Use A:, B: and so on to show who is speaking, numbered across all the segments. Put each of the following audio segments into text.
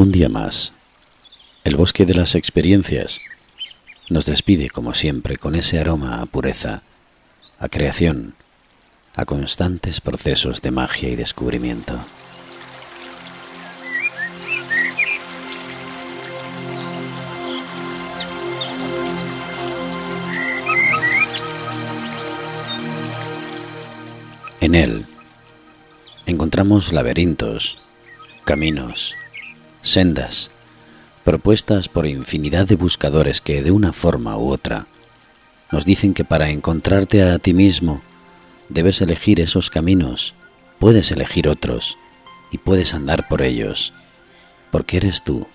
A: Un día más, el bosque de las experiencias nos despide como siempre con ese aroma a pureza, a creación, a constantes procesos de magia y descubrimiento. En él encontramos laberintos, caminos, sendas, propuestas por infinidad de buscadores que de una forma u otra nos dicen que para encontrarte a ti mismo debes elegir esos caminos, puedes elegir otros y puedes andar por ellos, porque eres tú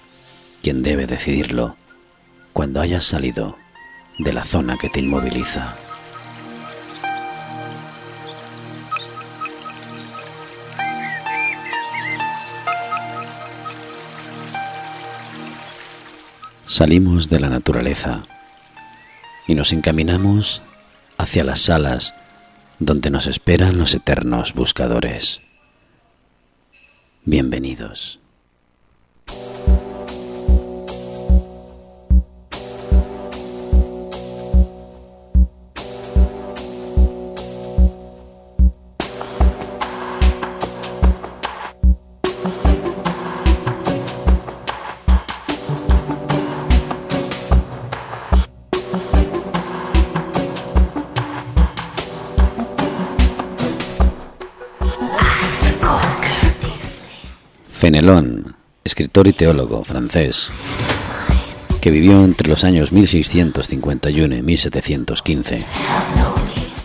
A: quien debe decidirlo cuando hayas salido de la zona que te inmoviliza. Salimos de la naturaleza y nos encaminamos hacia las salas donde nos esperan los eternos buscadores. Bienvenidos. Fenelón, escritor y teólogo francés, que vivió entre los años 1651 y 1715,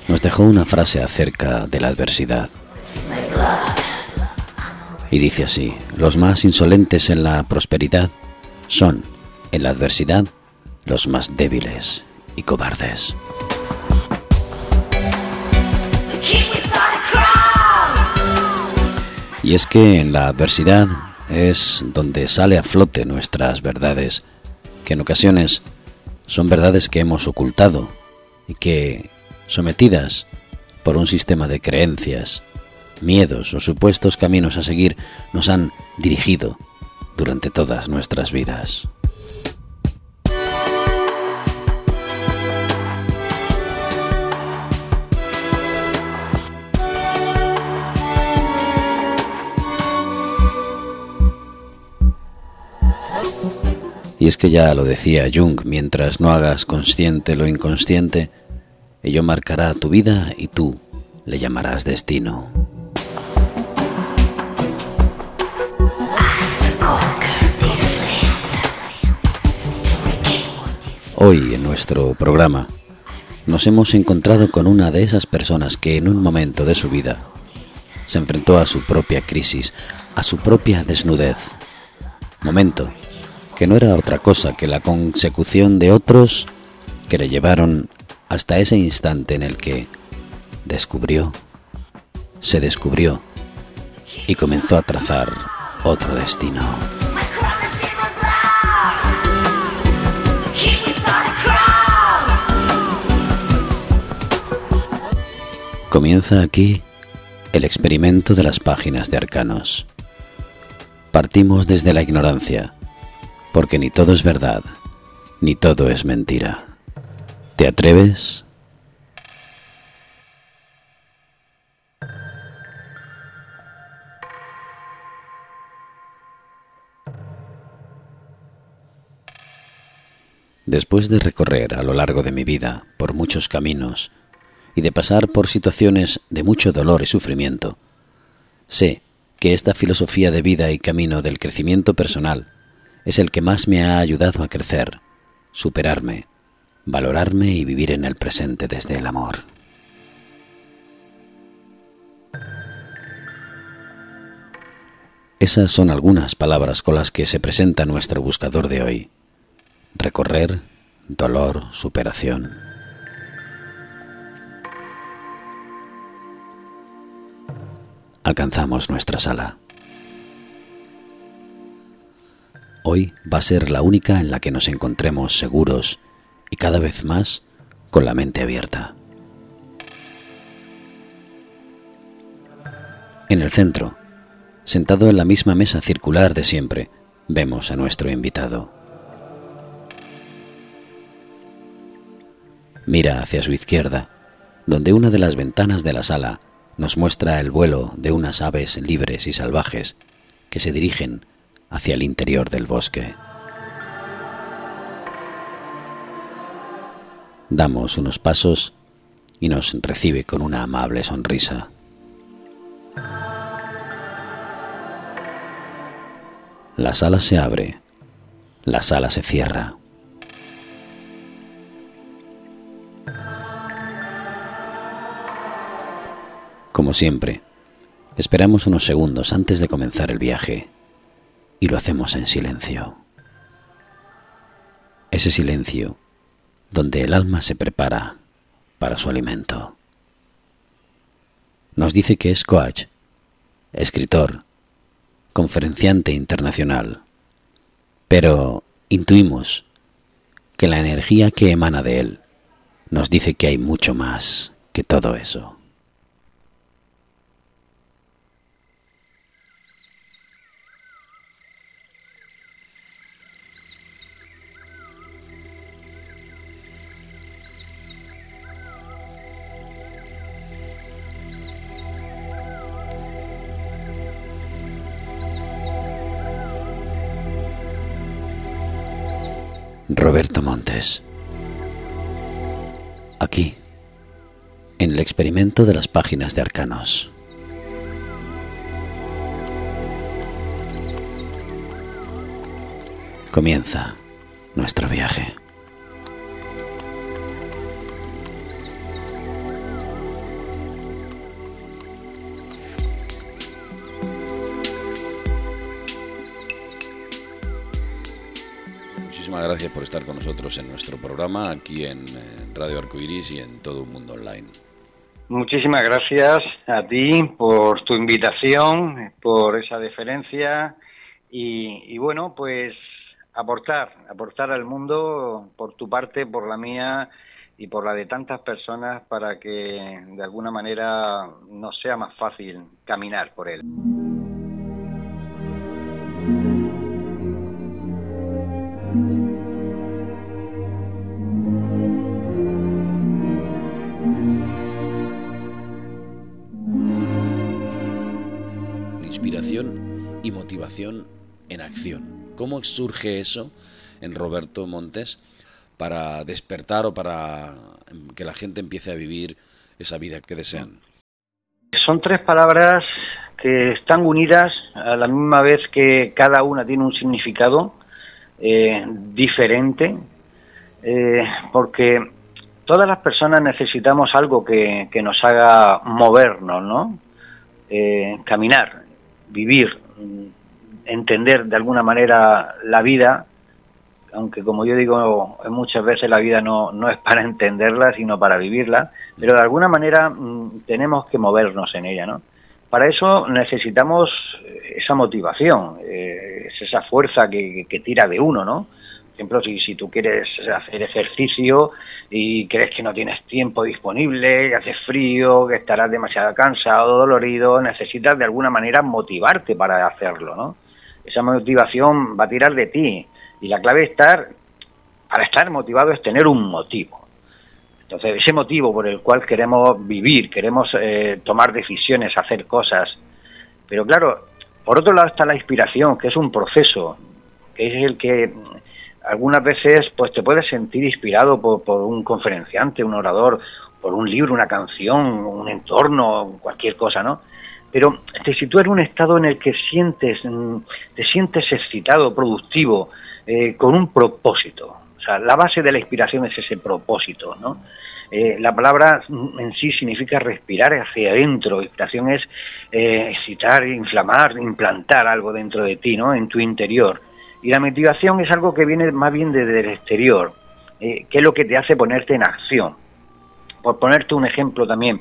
A: nos dejó una frase acerca de la adversidad. Y dice así, los más insolentes en la prosperidad son, en la adversidad, los más débiles y cobardes. Y es que en la adversidad es donde sale a flote nuestras verdades, que en ocasiones son verdades que hemos ocultado y que, sometidas por un sistema de creencias, miedos o supuestos caminos a seguir, nos han dirigido durante todas nuestras vidas. Y es que ya lo decía Jung, mientras no hagas consciente lo inconsciente, ello marcará tu vida y tú le llamarás destino. Hoy en nuestro programa nos hemos encontrado con una de esas personas que en un momento de su vida se enfrentó a su propia crisis, a su propia desnudez. Momento que no era otra cosa que la consecución de otros que le llevaron hasta ese instante en el que descubrió, se descubrió y comenzó a trazar otro destino. Comienza aquí el experimento de las páginas de arcanos. Partimos desde la ignorancia porque ni todo es verdad, ni todo es mentira. ¿Te atreves? Después de recorrer a lo largo de mi vida por muchos caminos y de pasar por situaciones de mucho dolor y sufrimiento, sé que esta filosofía de vida y camino del crecimiento personal es el que más me ha ayudado a crecer, superarme, valorarme y vivir en el presente desde el amor. Esas son algunas palabras con las que se presenta nuestro buscador de hoy. Recorrer, dolor, superación. Alcanzamos nuestra sala. Hoy va a ser la única en la que nos encontremos seguros y cada vez más con la mente abierta. En el centro, sentado en la misma mesa circular de siempre, vemos a nuestro invitado. Mira hacia su izquierda, donde una de las ventanas de la sala nos muestra el vuelo de unas aves libres y salvajes que se dirigen hacia el interior del bosque. Damos unos pasos y nos recibe con una amable sonrisa. La sala se abre, la sala se cierra. Como siempre, esperamos unos segundos antes de comenzar el viaje y lo hacemos en silencio. Ese silencio donde el alma se prepara para su alimento. Nos dice que es coach, escritor, conferenciante internacional, pero intuimos que la energía que emana de él nos dice que hay mucho más que todo eso. Roberto Montes. Aquí, en el experimento de las páginas de Arcanos. Comienza nuestro viaje. Gracias por estar con nosotros en nuestro programa aquí en Radio Arcoiris y en todo un mundo online.
B: Muchísimas gracias a ti por tu invitación, por esa deferencia y, bueno, pues aportar, aportar al mundo por tu parte, por la mía y por la de tantas personas para que de alguna manera nos sea más fácil caminar por él.
A: En acción. ¿Cómo surge eso en Roberto Montes para despertar o para que la gente empiece a vivir esa vida que desean?
B: Son tres palabras que están unidas a la misma vez que cada una tiene un significado eh, diferente, eh, porque todas las personas necesitamos algo que, que nos haga movernos, ¿no? Eh, caminar, vivir, entender de alguna manera la vida, aunque como yo digo muchas veces la vida no, no es para entenderla, sino para vivirla, pero de alguna manera mm, tenemos que movernos en ella, ¿no? Para eso necesitamos esa motivación, eh, es esa fuerza que, que, tira de uno, ¿no? Por ejemplo, si, si tú quieres hacer ejercicio y crees que no tienes tiempo disponible, que hace frío, que estarás demasiado cansado, dolorido, necesitas de alguna manera motivarte para hacerlo, ¿no? Esa motivación va a tirar de ti y la clave estar, para estar motivado es tener un motivo. Entonces, ese motivo por el cual queremos vivir, queremos eh, tomar decisiones, hacer cosas. Pero claro, por otro lado está la inspiración, que es un proceso, que es el que algunas veces pues te puedes sentir inspirado por, por un conferenciante, un orador, por un libro, una canción, un entorno, cualquier cosa, ¿no? Pero te sitúa en un estado en el que sientes, mm, te sientes excitado, productivo, eh, con un propósito. O sea, la base de la inspiración es ese propósito, ¿no? Eh, la palabra en sí significa respirar hacia adentro. Inspiración es eh, excitar, inflamar, implantar algo dentro de ti, ¿no? En tu interior. Y la motivación es algo que viene más bien desde el exterior, que es lo que te hace ponerte en acción. Por ponerte un ejemplo también,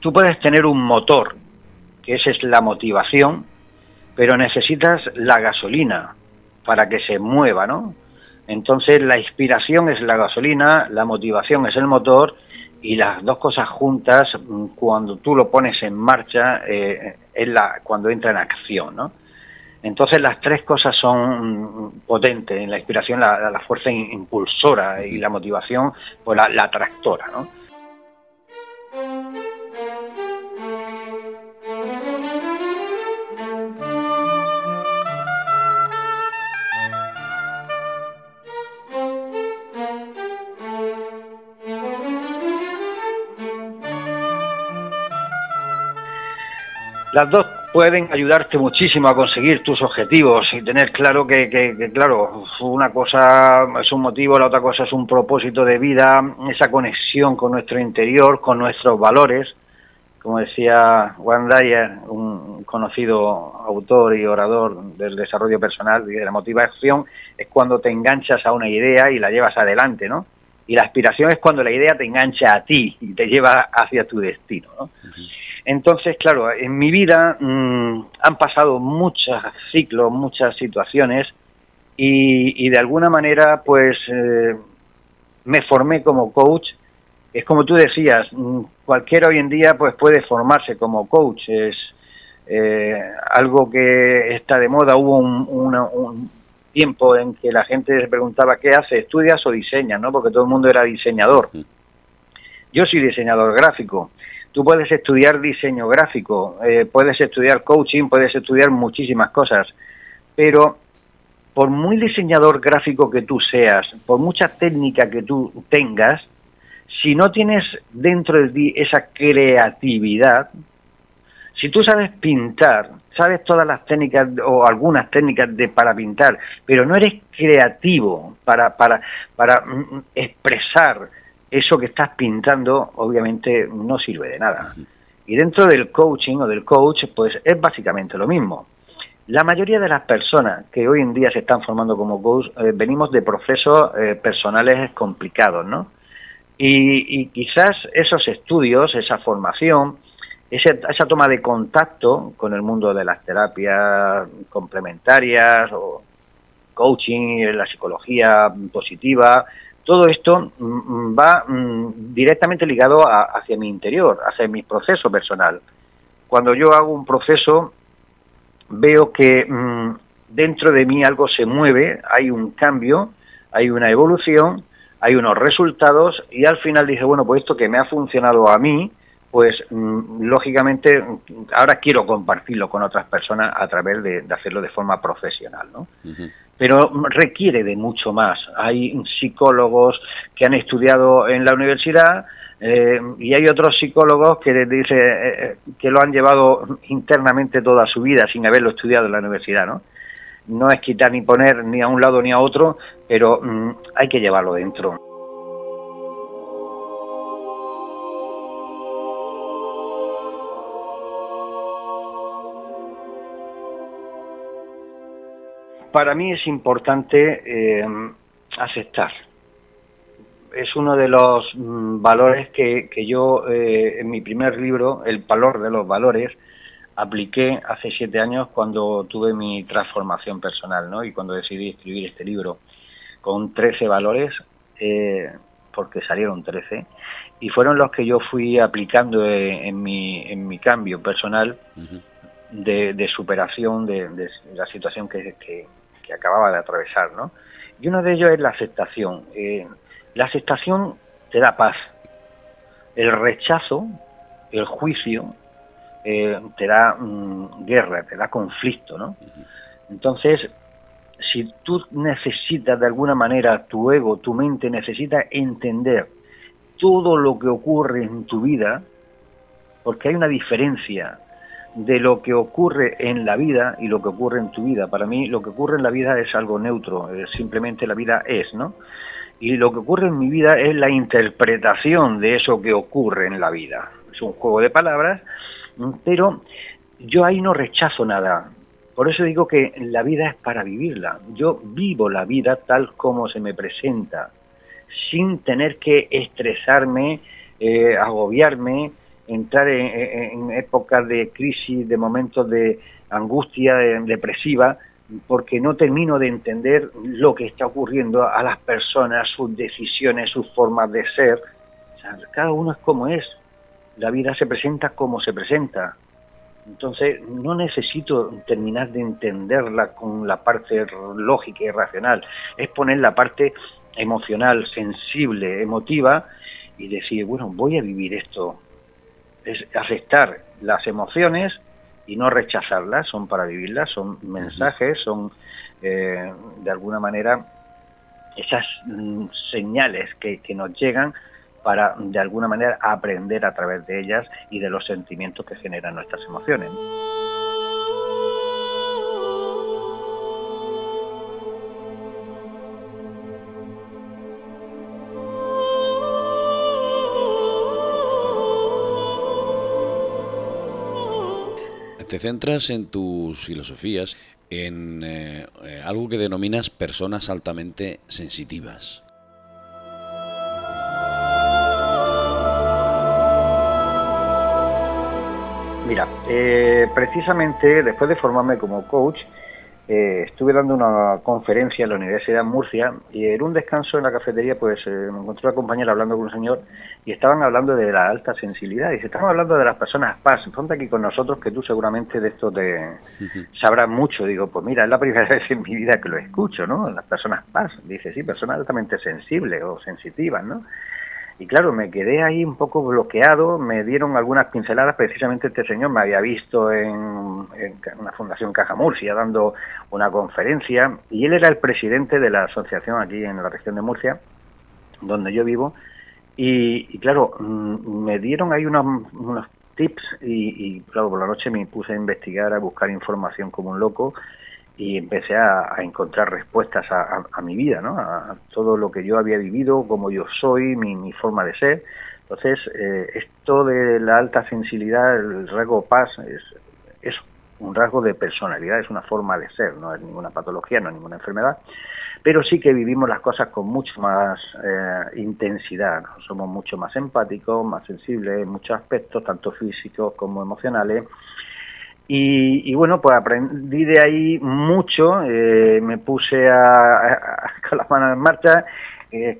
B: tú puedes tener un motor, que esa es la motivación, pero necesitas la gasolina para que se mueva, ¿no? Entonces la inspiración es la gasolina, la motivación es el motor y las dos cosas juntas, mm, cuando tú lo pones en marcha, eh, es la, cuando entra en acción, ¿no? Entonces las tres cosas son potentes, la inspiración, la, la fuerza impulsora y la motivación, pues la, la tractora, ¿no? Las dos pueden ayudarte muchísimo a conseguir tus objetivos y tener claro que, claro, una cosa es un motivo, la otra cosa es un propósito de vida, esa conexión con nuestro interior, con nuestros valores. Como decía Juan Dyer, un conocido autor y orador del desarrollo personal y de la motivación, es cuando te enganchas a una idea y la llevas adelante, ¿no? Y la aspiración es cuando la idea te engancha a ti y te lleva hacia tu destino, ¿no? Entonces, claro, en mi vida mm, han pasado muchos ciclos, muchas situaciones y, de alguna manera, pues, eh, me formé como coach. Es como tú decías, mm, cualquiera hoy en día pues puede formarse como coach. Es eh, algo que está de moda. Hubo un, un, tiempo en que la gente se preguntaba qué hace, estudias o diseñas, ¿no? Porque todo el mundo era diseñador. Yo soy diseñador gráfico Tú puedes estudiar diseño gráfico, eh, puedes estudiar coaching, puedes estudiar muchísimas cosas, pero por muy diseñador gráfico que tú seas, por mucha técnica que tú tengas, si no tienes dentro de ti esa creatividad, si tú sabes pintar, sabes todas las técnicas o algunas técnicas de para pintar, pero no eres creativo para para para mm, mm, expresar eso que estás pintando obviamente no sirve de nada. Y dentro del coaching o del coach, pues es básicamente lo mismo. La mayoría de las personas que hoy en día se están formando como coach eh, venimos de procesos eh, personales complicados, ¿no? Y, quizás esos estudios, esa formación, esa, esa toma de contacto con el mundo de las terapias complementarias o coaching, la psicología positiva, todo esto mm, mm, va mm, directamente ligado hacia mi interior, hacia mi proceso personal. Cuando yo hago un proceso, veo que dentro de mí algo se mueve, hay un cambio, hay una evolución, hay unos resultados y al final dije, bueno, pues esto que me ha funcionado a mí, pues lógicamente ahora quiero compartirlo con otras personas a través de, hacerlo de forma profesional, ¿no? Pero requiere de mucho más. Hay psicólogos que han estudiado en la universidad eh, y hay otros psicólogos que dice eh, eh, que lo han llevado internamente toda su vida sin haberlo estudiado en la universidad, ¿no? No es quitar ni poner ni a un lado ni a otro, pero mm, hay que llevarlo dentro. Para mí es importante eh, aceptar. Es uno de los mm, valores que, yo eh, en mi primer libro, El valor de los valores, apliqué hace siete años cuando tuve mi transformación personal ¿no? y cuando decidí escribir este libro con 13 valores, eh, porque salieron 13, y fueron los que yo fui aplicando en, mi, en mi cambio personal de, superación de, la situación que, acababa de atravesar, ¿no? Y uno de ellos es la aceptación. Eh, la aceptación te da paz. El rechazo, el juicio, eh, te da mm, guerra, te da conflicto, ¿no? Entonces, si tú necesitas de alguna manera, tu ego, tu mente necesita entender todo lo que ocurre en tu vida, porque hay una diferencia de lo que ocurre en la vida y lo que ocurre en tu vida. Para mí lo que ocurre en la vida es algo neutro, simplemente la vida es, ¿no? Y lo que ocurre en mi vida es la interpretación de eso que ocurre en la vida. Es un juego de palabras, pero yo ahí no rechazo nada. Por eso digo que la vida es para vivirla. Yo vivo la vida tal como se me presenta, sin tener que estresarme, eh, agobiarme, entrar en, épocas de crisis, de momentos de angustia depresiva, porque no termino de entender lo que está ocurriendo a las personas, sus decisiones, sus formas de ser. cada uno es como es. La vida se presenta como se presenta. Entonces, no necesito terminar de entenderla con la parte lógica y racional, es poner la parte emocional, sensible, emotiva y decir, bueno, voy a vivir esto. Es aceptar las emociones y no rechazarlas, son para vivirlas, son mensajes, son eh, de alguna manera esas mm, señales que, que nos llegan para de alguna manera aprender a través de ellas y de los sentimientos que generan nuestras emociones.
A: Te centras en tus filosofías en eh, eh, algo que denominas personas altamente sensitivas.
B: Mira, eh, precisamente después de formarme como coach, eh, estuve dando una conferencia en la Universidad de Murcia y en un descanso en la cafetería pues eh, me encontré una compañera hablando con un señor y estaban hablando de la alta sensibilidad y se estaban hablando de las personas paz. Ponte aquí con nosotros que tú seguramente de esto te sabrás mucho. Digo, pues mira, es la primera vez en mi vida que lo escucho, ¿no? Las personas paz. Dice, sí, personas altamente sensibles o sensitivas, ¿no? Y claro, me quedé ahí un poco bloqueado, me dieron algunas pinceladas, precisamente este señor me había visto en, una fundación Caja Murcia dando una conferencia y él era el presidente de la asociación aquí en la región de Murcia, donde yo vivo, y, claro, mm, me dieron ahí unos, unos tips y, claro, por la noche me puse a investigar, a buscar información como un loco y empecé a, encontrar respuestas a, mi vida, ¿no? A, todo lo que yo había vivido, como yo soy, mi, forma de ser. Entonces, eh, esto de la alta sensibilidad, el rasgo paz, es, es un rasgo de personalidad, es una forma de ser, no es ninguna patología, no es ninguna enfermedad, pero sí que vivimos las cosas con mucho más eh, intensidad, somos mucho más empáticos, más sensibles en muchos aspectos, tanto físicos como emocionales, y, bueno, pues aprendí de ahí mucho, eh, me puse a, con las manos en marcha, eh,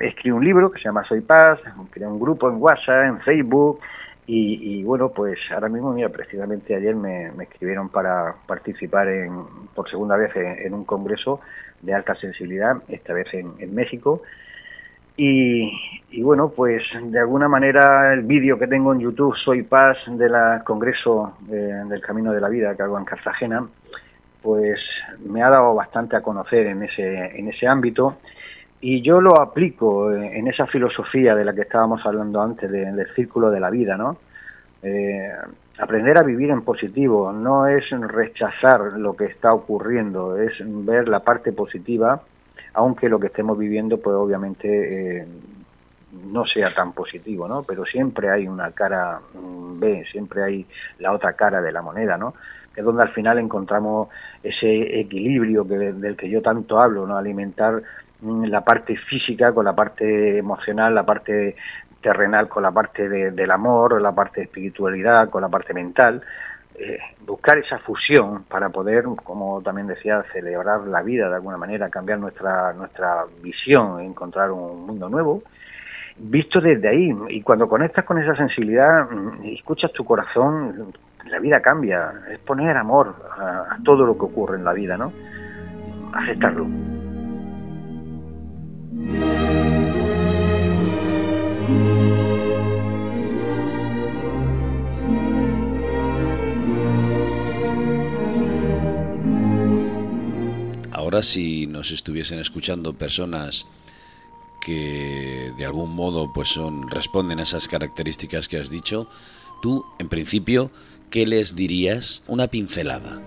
B: escribí un libro que se llama Soy Paz, creé un grupo en WhatsApp, en Facebook, y, bueno, pues ahora mismo, mira, precisamente ayer me, escribieron para participar en, por segunda vez en, un congreso de alta sensibilidad, esta vez en, en México, y, bueno, pues de alguna manera el vídeo que tengo en YouTube, Soy Paz, del Congreso del Camino de la Vida que hago en Cartagena, pues me ha dado bastante a conocer en ese, en ese ámbito y yo lo aplico en esa filosofía de la que estábamos hablando antes, del círculo de la vida, ¿no? Eh, aprender a vivir en positivo no es rechazar lo que está ocurriendo, es ver la parte positiva aunque lo que estemos viviendo pues obviamente eh, no sea tan positivo, ¿no? Pero siempre hay una cara mm, B, siempre hay la otra cara de la moneda, ¿no? Es donde al final encontramos ese equilibrio que, del que yo tanto hablo, ¿no? Alimentar mm, la parte física con la parte emocional, la parte terrenal con la parte del amor, la parte de espiritualidad con la parte mental, eh, buscar esa fusión para poder, como también decía, celebrar la vida de alguna manera, cambiar nuestra, nuestra visión, encontrar un mundo nuevo, visto desde ahí. Y cuando conectas con esa sensibilidad mm, escuchas tu corazón, la vida cambia. Es poner amor a, a todo lo que ocurre en la vida, ¿no? Aceptarlo.
A: Ahora si nos estuviesen escuchando personas que de algún modo pues son responden a esas características que has dicho, tú en principio ¿qué les dirías? Una pincelada.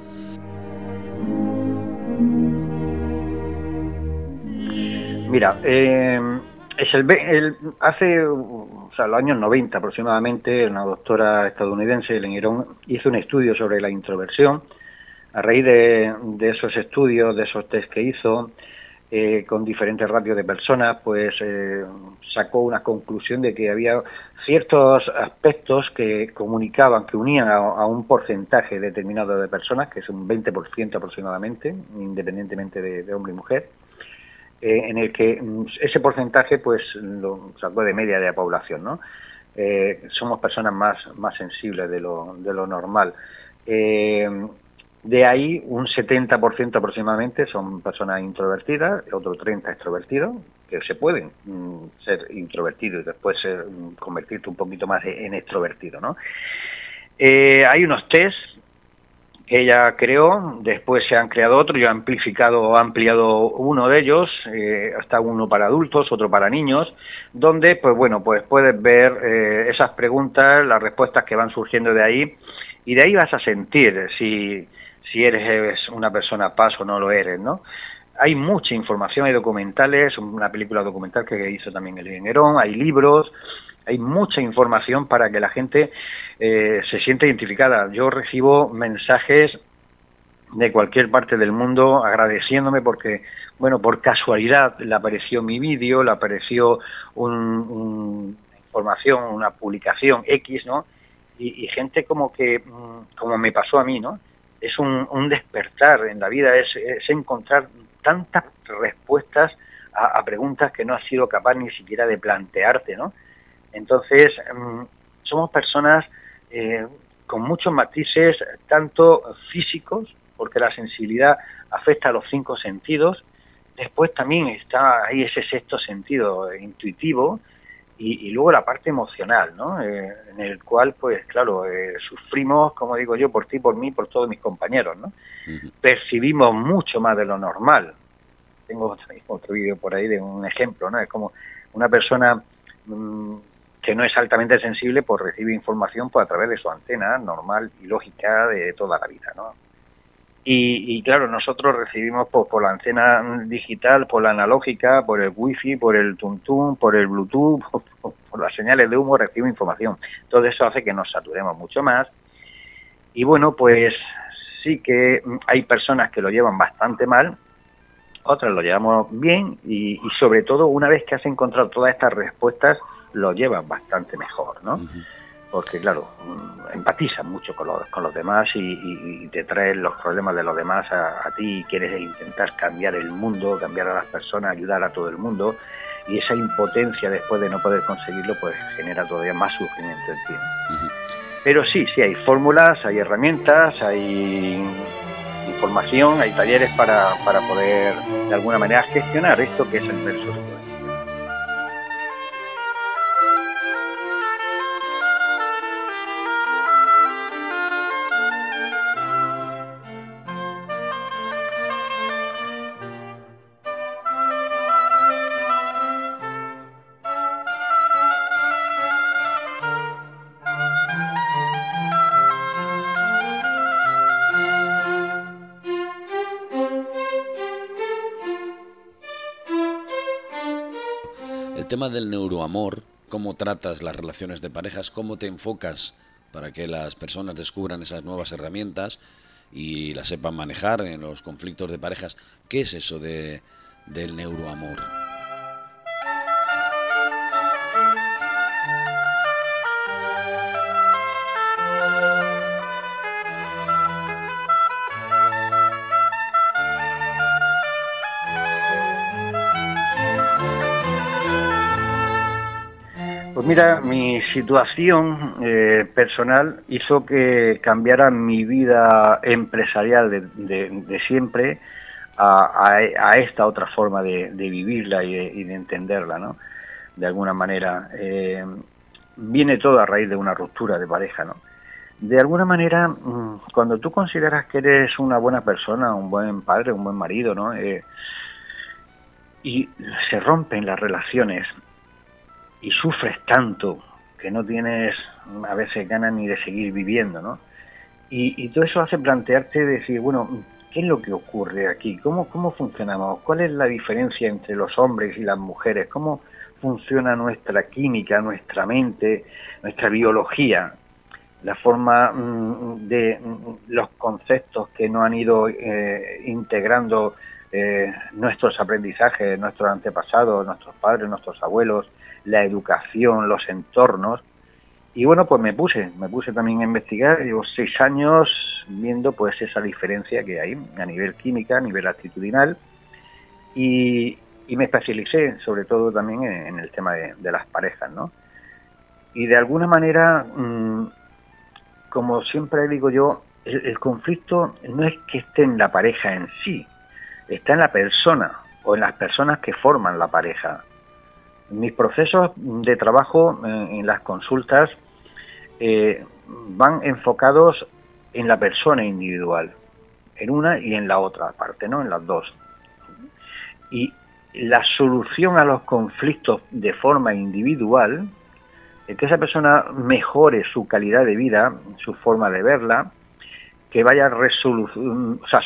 B: Mira, eh, es el, hace o sea, los años 90 aproximadamente, una doctora estadounidense, Irón, hizo un estudio sobre la introversión a raíz de, esos estudios, de esos test que hizo, eh, con diferentes ratios de personas, pues eh, sacó una conclusión de que había ciertos aspectos que comunicaban, que unían a, un porcentaje determinado de personas, que es un 20% aproximadamente, independientemente de, hombre y mujer, eh, en el que mm, ese porcentaje pues lo sacó de media de la población, ¿no? eh, somos personas más, más sensibles de lo, de lo normal. Eh, de ahí un 70% aproximadamente son personas introvertidas, otro 30% extrovertidos, que se pueden mm, ser introvertidos y después mm, convertirte un poquito más en extrovertido, ¿no? Eh, hay unos test que ella creó, después se han creado otros, yo he amplificado, ampliado uno de ellos, eh, hasta uno para adultos, otro para niños, donde, pues bueno, pues puedes ver eh, esas preguntas, las respuestas que van surgiendo de ahí, y de ahí vas a sentir si, si eres una persona paz o no lo eres, ¿no? Hay mucha información, hay documentales, una película documental que hizo también el Herón, hay libros, hay mucha información para que la gente eh, se sienta identificada. Yo recibo mensajes de cualquier parte del mundo agradeciéndome porque, bueno, por casualidad le apareció mi vídeo, le apareció una información, una publicación X, ¿no? Y, gente como que, mm, como me pasó a mí, ¿no? Es un, despertar en la vida, es, encontrar tantas respuestas a, a, preguntas que no has sido capaz ni siquiera de plantearte, ¿no? Entonces, mm, somos personas eh, con muchos matices, tanto físicos, porque la sensibilidad afecta a los cinco sentidos, después también está ahí ese sexto sentido intuitivo, y, luego la parte emocional, ¿no? Eh, en el cual, pues claro, eh, sufrimos, como digo yo, por ti, por mí, por todos mis compañeros, ¿no? Percibimos mucho más de lo normal. Tengo otro, otro vídeo por ahí de un ejemplo, ¿no? Es como una persona mm, que no es altamente sensible, pues recibe información pues, a través de su antena normal y lógica de toda la vida, ¿no? Y, claro, nosotros recibimos pues, por la antena digital, por la analógica, por el wifi, por el tuntum, por el bluetooth, por, las señales de humo, recibimos información. Todo eso hace que nos saturemos mucho más. Y bueno, pues sí que hay personas que lo llevan bastante mal, otras lo llevamos bien y, y sobre todo una vez que has encontrado todas estas respuestas, lo llevan bastante mejor, ¿no? Porque, claro, empatizan mucho con los, con los demás y, te traen los problemas de los demás a, ti y quieres intentar cambiar el mundo, cambiar a las personas, ayudar a todo el mundo. Y esa impotencia después de no poder conseguirlo pues genera todavía más sufrimiento en ti. Pero sí, sí, hay fórmulas, hay herramientas, hay información, hay talleres para, para poder de alguna manera gestionar esto que es el verso
A: tema del neuroamor, cómo tratas las relaciones de parejas, cómo te enfocas para que las personas descubran esas nuevas herramientas y las sepan manejar en los conflictos de parejas. ¿Qué es eso de, del neuroamor?
B: Mira, mi situación eh, personal hizo que cambiara mi vida empresarial de, siempre a, esta otra forma de, vivirla y de, entenderla, ¿no? De alguna manera. Eh, viene todo a raíz de una ruptura de pareja, ¿no? De alguna manera, mm, cuando tú consideras que eres una buena persona, un buen padre, un buen marido, ¿no? Eh, y se rompen las relaciones y sufres tanto que no tienes a veces ganas ni de seguir viviendo, ¿no? Y, todo eso hace plantearte decir, bueno, ¿qué es lo que ocurre aquí? ¿Cómo, ¿Cómo funcionamos? ¿Cuál es la diferencia entre los hombres y las mujeres? ¿Cómo funciona nuestra química, nuestra mente, nuestra biología? La forma mm, de mm, los conceptos que no han ido eh, integrando eh, nuestros aprendizajes, nuestros antepasados, nuestros padres, nuestros abuelos, la educación, los entornos. Y bueno, pues me puse, me puse también a investigar, llevo seis años viendo pues esa diferencia que hay a nivel química, a nivel actitudinal, y, me especialicé sobre todo también en, el tema de, las parejas, ¿no? Y de alguna manera, mm, como siempre digo yo, el, conflicto no es que esté en la pareja en sí, está en la persona o en las personas que forman la pareja. Mis procesos de trabajo eh, en las consultas eh, van enfocados en la persona individual, en una y en la otra parte, ¿no? En las dos. Y la solución a los conflictos de forma individual, es que esa persona mejore su calidad de vida, su forma de verla, que vaya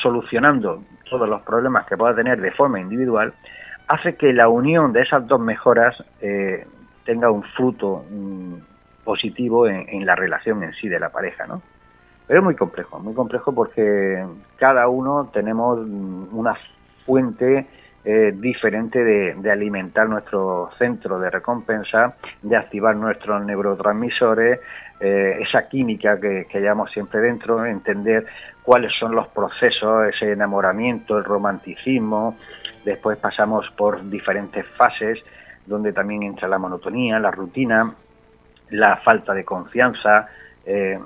B: solucionando todos los problemas que pueda tener de forma individual, hace que la unión de esas dos mejoras eh, tenga un fruto mm, positivo en, la relación en sí de la pareja, ¿no? Pero es muy complejo, muy complejo porque cada uno tenemos mm, una fuente eh, diferente de, alimentar nuestro centro de recompensa, de activar nuestros neurotransmisores, eh, esa química que, que llevamos siempre dentro, entender cuáles son los procesos, ese enamoramiento, el romanticismo, después pasamos por diferentes fases donde también entra la monotonía, la rutina, la falta de confianza. Eh,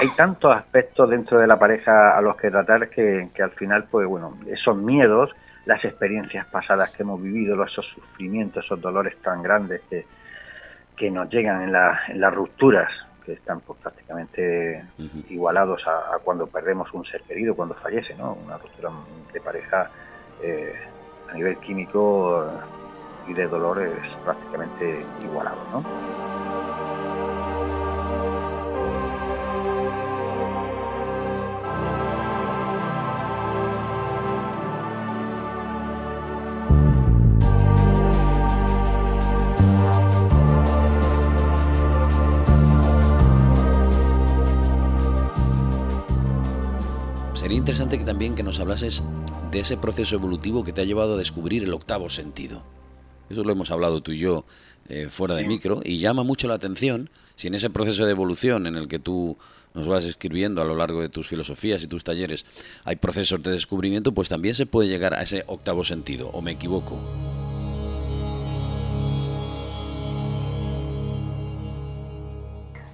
B: hay tantos aspectos dentro de la pareja a los que tratar que, al final, pues bueno, esos miedos, las experiencias pasadas que hemos vivido, esos sufrimientos, esos dolores tan grandes que, que nos llegan en, las rupturas, que están pues, prácticamente igualados a, cuando perdemos un ser querido, cuando fallece, ¿no? Una ruptura de pareja eh, a nivel químico y de dolor es prácticamente igualado, ¿no?
A: Sería interesante que también que nos hablases de ese proceso evolutivo que te ha llevado a descubrir el octavo sentido. Eso lo hemos hablado tú y yo eh, fuera de micro y llama mucho la atención si en ese proceso de evolución en el que tú nos vas escribiendo a lo largo de tus filosofías y tus talleres hay procesos de descubrimiento, pues también se puede llegar a ese octavo sentido, ¿o me equivoco?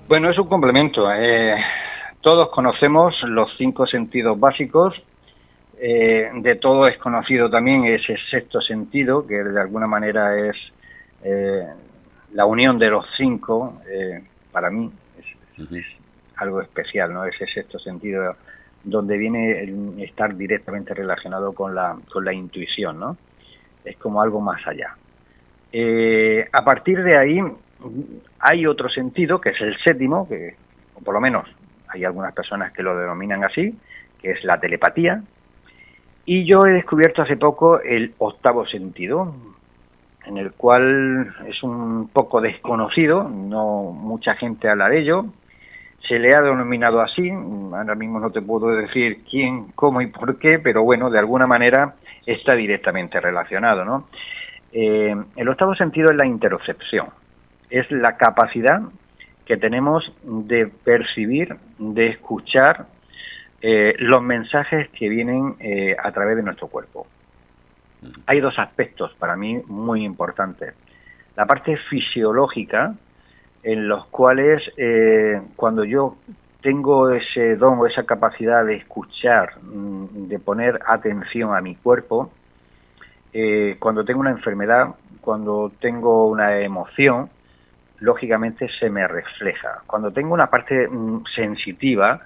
B: Bueno, es un complemento. Eh, todos conocemos los cinco sentidos básicos eh, de todo es conocido también ese sexto sentido, que de alguna manera es eh, la unión de los cinco, eh, para mí es, algo especial, ¿no? Ese sexto sentido donde viene el estar directamente relacionado con la, con la intuición, ¿no? Es como algo más allá. a partir de ahí hay otro sentido, que es el séptimo, que o por lo menos hay algunas personas que lo denominan así, que es la telepatía, y yo he descubierto hace poco el octavo sentido, en el cual es un poco desconocido, no mucha gente habla de ello, se le ha denominado así, ahora mismo no te puedo decir quién, cómo y por qué, pero bueno, de alguna manera está directamente relacionado, ¿no? Eh, el octavo sentido es la interocepción, es la capacidad que tenemos de percibir, de escuchar eh, los mensajes que vienen eh, a través de nuestro cuerpo. Hay dos aspectos para mí muy importantes. La parte fisiológica, en los cuales eh, cuando yo tengo ese don o esa capacidad de escuchar, mm, de poner atención a mi cuerpo, cuando tengo una enfermedad, cuando tengo una emoción, lógicamente se me refleja. Cuando tengo una parte mm, sensitiva,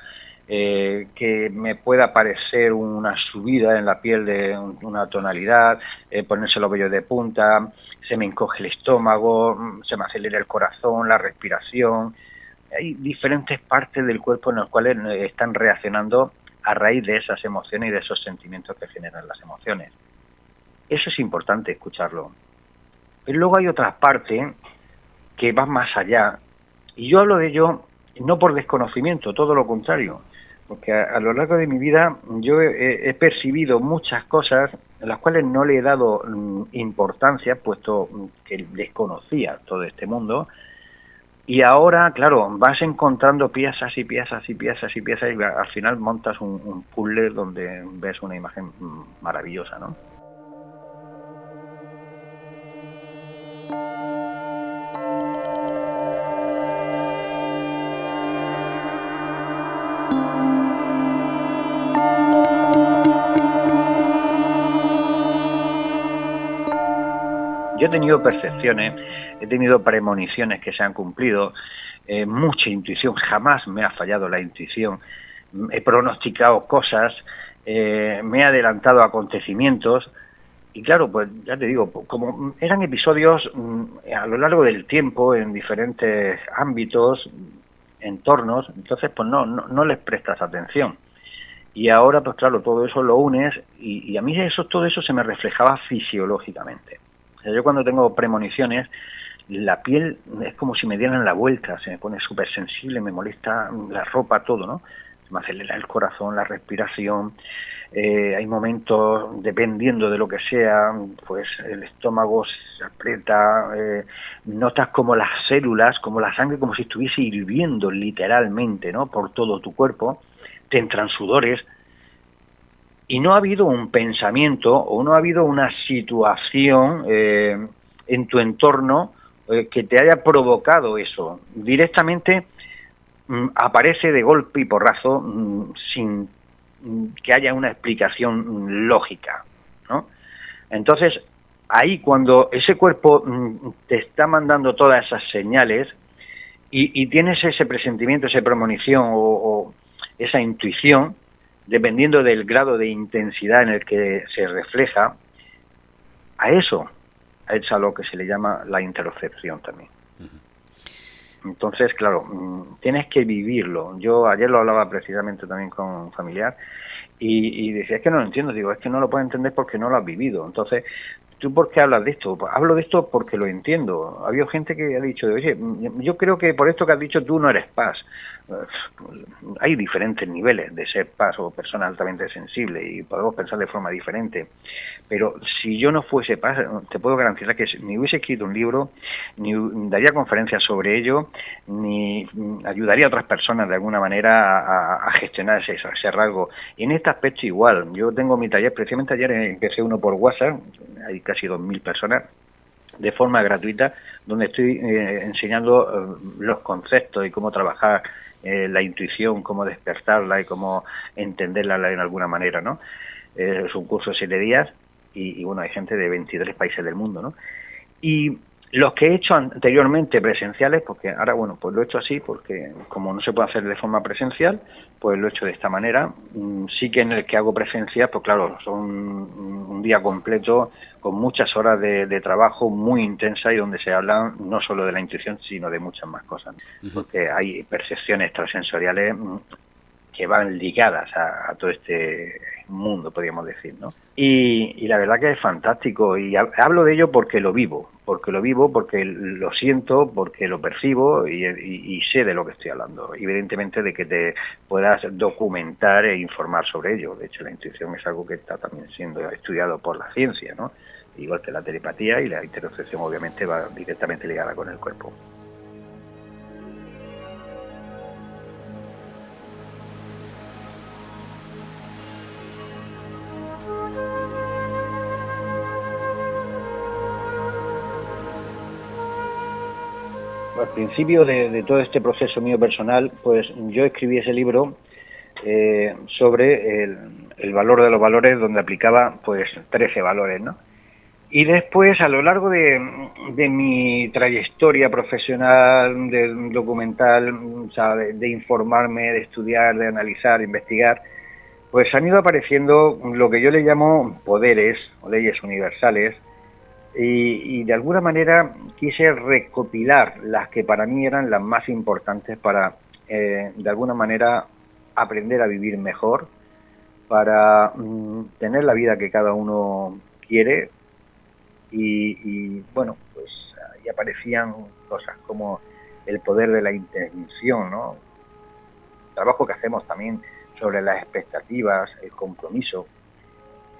B: eh, que me pueda parecer una subida en la piel de una tonalidad, eh, ponerse los vellos de punta, se me encoge el estómago, mm, se me acelera el corazón, la respiración. Hay diferentes partes del cuerpo en las cuales eh, están reaccionando a raíz de esas emociones y de esos sentimientos que generan las emociones. Eso es importante escucharlo. Pero luego hay otra parte que va más allá. Y yo hablo de ello no por desconocimiento, todo lo contrario, porque a, lo largo de mi vida yo he, percibido muchas cosas en las cuales no le he dado mm, importancia, puesto que desconocía todo este mundo. Y ahora, claro, vas encontrando piezas y piezas y piezas y piezas y al final montas un, un puzzle donde ves una imagen mm, maravillosa, ¿no? He tenido percepciones, he tenido premoniciones que se han cumplido, eh, mucha intuición, jamás me ha fallado la intuición, he pronosticado cosas, eh, me he adelantado acontecimientos, y claro, pues ya te digo, como eran episodios mm, a lo largo del tiempo en diferentes ámbitos, entornos, entonces pues no, no, les prestas atención. Y ahora, pues claro, todo eso lo unes y, a mí eso, todo eso se me reflejaba fisiológicamente. Yo cuando tengo premoniciones, la piel es como si me dieran la vuelta, se me pone súper sensible, me molesta la ropa, todo, ¿no? Se me acelera el corazón, la respiración, eh, hay momentos, dependiendo de lo que sea, pues el estómago se aprieta, eh, notas como las células, como la sangre, como si estuviese hirviendo literalmente, ¿no? Por todo tu cuerpo, te entran sudores, y no ha habido un pensamiento o no ha habido una situación eh, en tu entorno que te haya provocado eso. Directamente mm, aparece de golpe y porrazo mm, sin que haya una explicación lógica, ¿no? Entonces, ahí cuando ese cuerpo mm, te está mandando todas esas señales y, tienes ese presentimiento, esa premonición o, esa intuición, dependiendo del grado de intensidad en el que se refleja, a eso es a lo que se le llama la interocepción también. Entonces, claro, mm, tienes que vivirlo. Yo ayer lo hablaba precisamente también con un familiar y, decía, es que no lo entiendo. Digo, es que no lo puedo entender porque no lo has vivido. Entonces, ¿tú por qué hablas de esto? Hablo de esto porque lo entiendo. Ha habido gente que ha dicho, oye, yo creo que por esto que has dicho tú no eres paz hay diferentes niveles de ser paz o persona altamente sensible y podemos pensar de forma diferente. Pero si yo no fuese paz, te puedo garantizar que ni hubiese escrito un libro, ni daría conferencias sobre ello, ni ayudaría a otras personas de alguna manera a, gestionar ese, ese rasgo. Y en este aspecto igual. Yo tengo mi taller, precisamente ayer empecé uno por WhatsApp, hay casi 2.000 personas de forma gratuita, donde estoy eh, enseñando eh, los conceptos y cómo trabajar eh, la intuición, cómo despertarla y cómo entenderla en alguna manera, ¿no? es un curso de siete días y, y, bueno, hay gente de 23 países del mundo, ¿no? Y los que he hecho anteriormente presenciales, porque ahora, bueno, pues lo he hecho así, porque como no se puede hacer de forma presencial, pues lo he hecho de esta manera. Mm, sí que en el que hago presencial, pues claro, son un día completo con muchas horas de, trabajo muy intensa y donde se habla no solo de la intuición, sino de muchas más cosas. Porque hay percepciones extrasensoriales mm, que van ligadas a, todo este mundo, podríamos decir, ¿no? Y, la verdad que es fantástico y hablo de ello porque lo vivo, porque lo vivo, porque lo siento, porque lo percibo y, sé de lo que estoy hablando. Evidentemente de que te puedas documentar e informar sobre ello. De hecho, la intuición es algo que está también siendo estudiado por la ciencia, ¿no? Igual que la telepatía y la interocepción obviamente va directamente ligada con el cuerpo. Al principio de, todo este proceso mío personal, pues yo escribí ese libro eh, sobre el, valor de los valores, donde aplicaba pues 13 valores, ¿no? Y después, a lo largo de, mi trayectoria profesional, de documental, de, informarme, de estudiar, de analizar, de investigar, pues han ido apareciendo lo que yo le llamo poderes o leyes universales, y, de alguna manera quise recopilar las que para mí eran las más importantes para, eh, de alguna manera, aprender a vivir mejor, para mm, tener la vida que cada uno quiere y, bueno, pues ahí aparecían cosas como el poder de la intención, ¿no? El trabajo que hacemos también sobre las expectativas, el compromiso,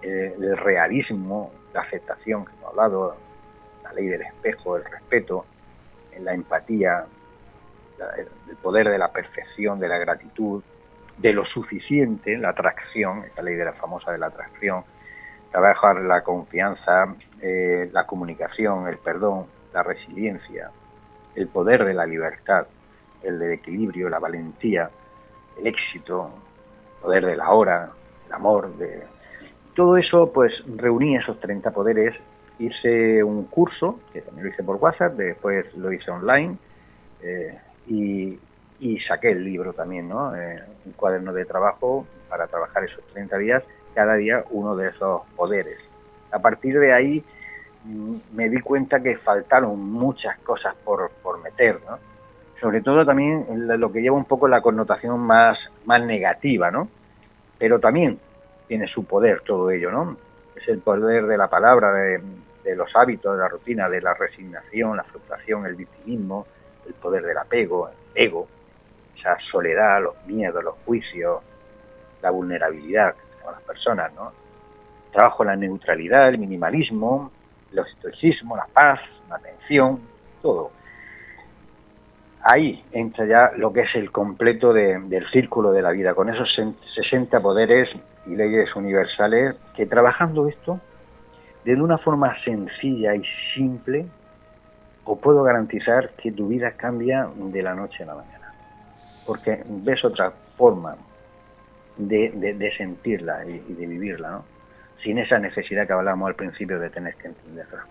B: eh, el realismo, la aceptación que hemos hablado, la ley del espejo, el respeto, la empatía, el poder de la perfección, de la gratitud, de lo suficiente, la atracción, esa ley de la famosa de la atracción, trabajar la confianza, eh, la comunicación, el perdón, la resiliencia, el poder de la libertad, el del equilibrio, la valentía, el éxito, el poder de la hora, el amor, de todo eso pues reuní esos 30 poderes hice un curso, que también lo hice por WhatsApp, después lo hice online eh, y, saqué el libro también, ¿no? Eh, un cuaderno de trabajo para trabajar esos 30 días, cada día uno de esos poderes. A partir de ahí mm, me di cuenta que faltaron muchas cosas por, por meter, ¿no? Sobre todo también lo que lleva un poco la connotación más, más negativa, ¿no? Pero también tiene su poder todo ello, ¿no? Es el poder de la palabra, de, los hábitos, de la rutina, de la resignación, la frustración, el victimismo, el poder del apego, el ego, esa soledad, los miedos, los juicios, la vulnerabilidad de las personas, ¿no? Trabajo la neutralidad, el minimalismo, el estoicismo, la paz, la atención, todo. Ahí entra ya lo que es el completo del círculo de la vida, con esos 60 poderes y leyes universales que trabajando esto de una forma sencilla y simple, os puedo garantizar que tu vida cambia de la noche a la mañana. Porque ves otra forma de, sentirla y, de vivirla. Sin esa necesidad que hablábamos al principio de tener que entenderla.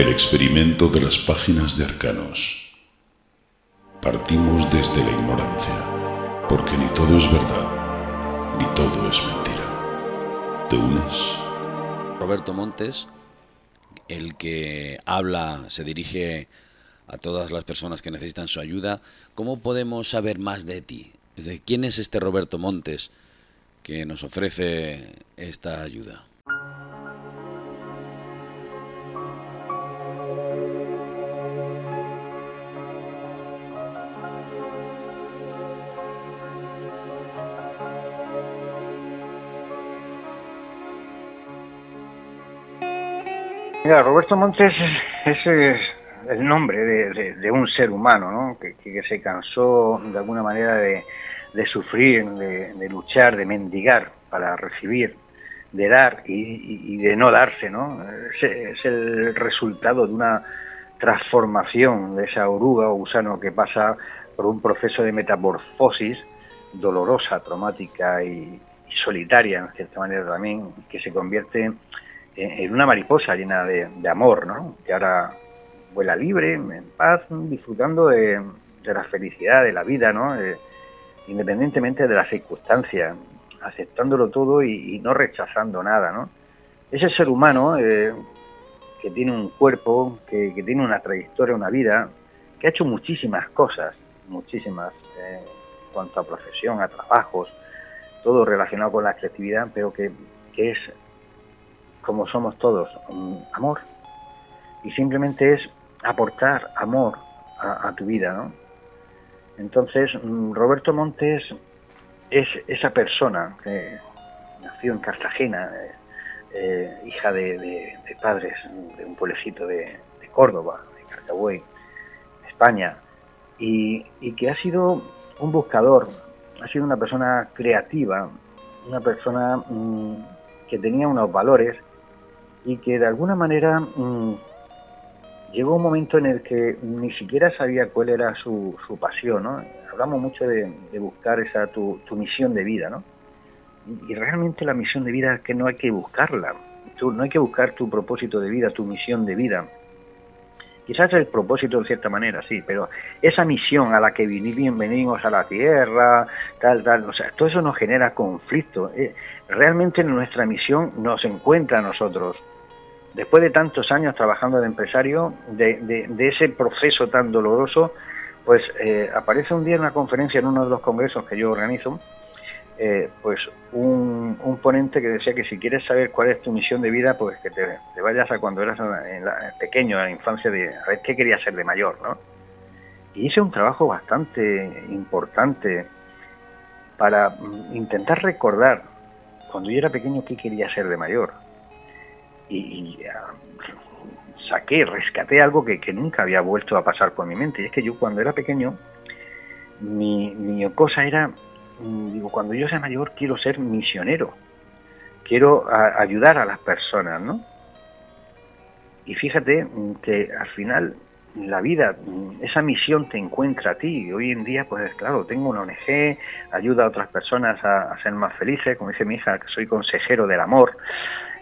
C: El experimento de las páginas de Arcanos. Partimos desde la ignorancia, porque ni todo es verdad, ni todo es mentira. ¿Te unes?
A: Roberto Montes, el que habla, se dirige a todas las personas que necesitan su ayuda. ¿Cómo podemos saber más de ti? ¿quién es este Roberto Montes que nos ofrece esta ayuda?
B: Roberto Montes es, el nombre de, un ser humano, ¿no? Que, se cansó de alguna manera de, sufrir, de, luchar, de mendigar para recibir, de dar y, de no darse, ¿no? Es, el resultado de una transformación de esa oruga o gusano que pasa por un proceso de metamorfosis dolorosa, traumática y, y solitaria, en cierta manera también, que se convierte en una mariposa llena de, amor, ¿no? Que ahora vuela libre, en paz, disfrutando de, la felicidad, de la vida, ¿no? independientemente de las circunstancias, aceptándolo todo y, no rechazando nada, ¿no? Ese ser humano eh, que tiene un cuerpo, que, tiene una trayectoria, una vida, que ha hecho muchísimas cosas, muchísimas, eh, en cuanto a profesión, a trabajos, todo relacionado con la creatividad, pero que, que es como somos todos, amor. Y simplemente es aportar amor a, tu vida, ¿no? Entonces, mm, Roberto Montes es esa persona que nació en Cartagena, eh, eh, hija de, padres de un pueblecito de, Córdoba, de Cartagüey, España, y, que ha sido un buscador, ha sido una persona creativa, una persona mm, que tenía unos valores y que de alguna manera mm, llegó un momento en el que ni siquiera sabía cuál era su, su pasión, ¿no? Hablamos mucho de, buscar esa tu, tu, misión de vida, ¿no? Y, realmente la misión de vida es que no hay que buscarla, no hay que buscar tu propósito de vida, tu misión de vida. Quizás el propósito de cierta manera, sí, pero esa misión a la que venimos a la Tierra, tal, tal, o sea, todo eso nos genera conflicto. Eh, realmente nuestra misión nos encuentra a nosotros después de tantos años trabajando de empresario, de, ese proceso tan doloroso, pues eh, aparece un día en una conferencia en uno de los congresos que yo organizo, eh, pues un, ponente que decía que si quieres saber cuál es tu misión de vida, pues que te, vayas a cuando eras pequeño, en la infancia, de a ver qué querías ser de mayor, ¿no? Y hice un trabajo bastante importante para intentar recordar cuando yo era pequeño qué quería ser de mayor. Y, ah, saqué, rescaté algo que, nunca había vuelto a pasar por mi mente. Y es que yo cuando era pequeño, mi, mi cosa era, mm, digo, cuando yo sea mayor quiero ser misionero. Quiero ayudar a las personas, ¿no? Y fíjate mm, que al final la vida, mm, esa misión te encuentra a ti. Hoy en día, pues claro, tengo una ONG, ayuda a otras personas a, ser más felices, como dice mi hija, que soy consejero del amor.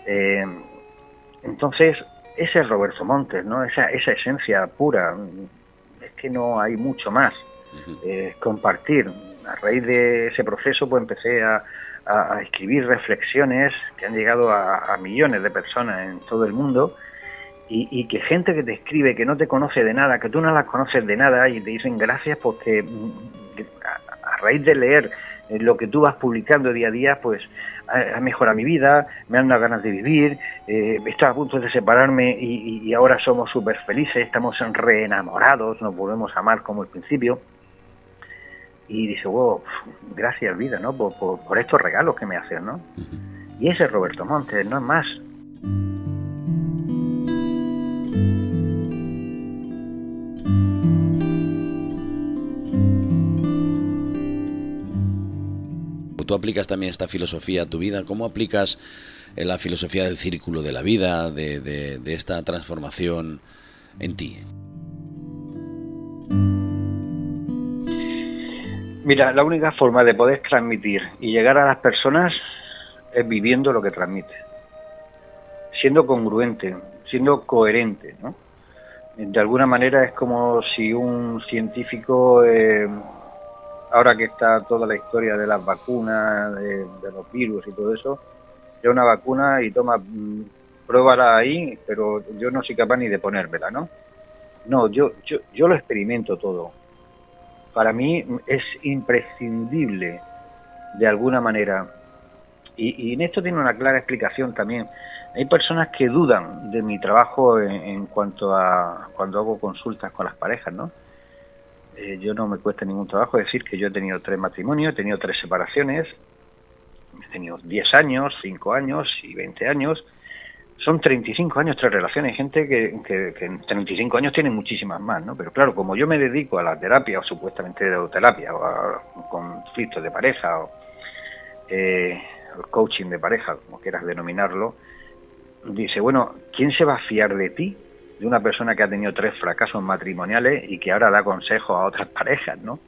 B: Eh, entonces, ese es Roberto Montes, ¿no? Esa, esa esencia pura, es que no hay mucho más. Eh, compartir. A raíz de ese proceso, pues empecé a, escribir reflexiones que han llegado a millones de personas en todo el mundo y, que gente que te escribe, que no te conoce de nada, que tú no las conoces de nada y te dicen gracias porque mm, a, raíz de leer lo que tú vas publicando día a día, pues ha mejorado mi vida, me han dado ganas de vivir, eh, estaba a punto de separarme y, ahora somos súper felices, estamos reenamorados, nos volvemos a amar como el principio. Y dice, wow, gracias vida, ¿no? Por, por, estos regalos que me hacen, ¿no? Y ese es Roberto Montes, no es más.
A: Aplicas también esta filosofía a tu vida, ¿cómo aplicas eh, la filosofía del círculo de la vida, de, esta transformación en ti?
B: Mira, la única forma de poder transmitir y llegar a las personas es viviendo lo que transmite, siendo congruente, siendo coherente, ¿no? De alguna manera es como si un científico eh, ahora que está toda la historia de las vacunas, de, los virus y todo eso, yo una vacuna y toma, mm, pruébala ahí, pero yo no soy capaz ni de ponérmela, ¿no? No, yo, yo, yo lo experimento todo. Para mí es imprescindible, de alguna manera, y, en esto tiene una clara explicación también. Hay personas que dudan de mi trabajo en cuanto a cuando hago consultas con las parejas, ¿no? Eh, yo no me cuesta ningún trabajo decir que yo he tenido tres matrimonios, he tenido tres separaciones, he tenido 10 años, 5 años y 20 años. Son 35 años, tres relaciones. Gente que, que, en 35 años tiene muchísimas más, ¿no? Pero claro, como yo me dedico a la terapia, o supuestamente de terapia, o a conflictos de pareja, o eh, coaching de pareja, como quieras denominarlo, dice, bueno, ¿quién se va a fiar de ti de una persona que ha tenido tres fracasos matrimoniales y que ahora da consejos a otras parejas, ¿no?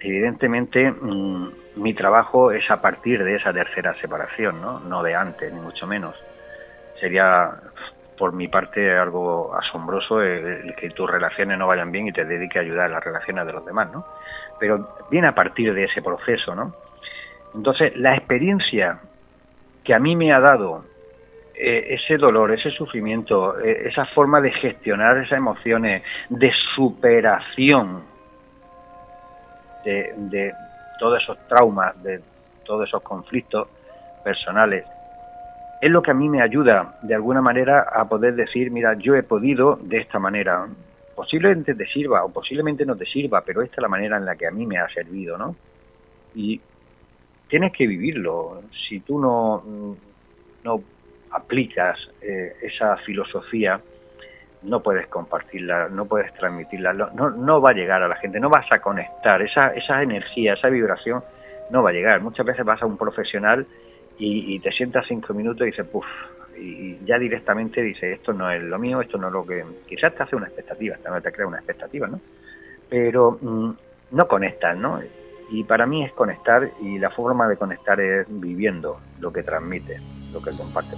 B: Evidentemente, mm, mi trabajo es a partir de esa tercera separación, ¿no? No de antes, ni mucho menos. Sería, por mi parte, algo asombroso el, que tus relaciones no vayan bien y te dediques a ayudar a las relaciones de los demás, ¿no? Pero viene a partir de ese proceso, ¿no? Entonces, la experiencia que a mí me ha dado eh, ese dolor, ese sufrimiento, eh, esa forma de gestionar esas emociones, de superación de, todos esos traumas, de todos esos conflictos personales, es lo que a mí me ayuda de alguna manera a poder decir, mira, yo he podido de esta manera. Posiblemente te sirva o posiblemente no te sirva, pero esta es la manera en la que a mí me ha servido, ¿no? Y tienes que vivirlo. Si tú no aplicas eh, esa filosofía, no puedes compartirla, no puedes transmitirla, no, no va a llegar a la gente, no vas a conectar, esa, esa energía, esa vibración no va a llegar. Muchas veces vas a un profesional y, te sientas cinco minutos y dices, puff, y, ya directamente dice, esto no es lo mío, esto no es lo que... Quizás te hace una expectativa, te crea una expectativa, ¿no? Pero mm, no conectas, ¿no? Y para mí es conectar y la forma de conectar es viviendo lo que transmite lo que comparte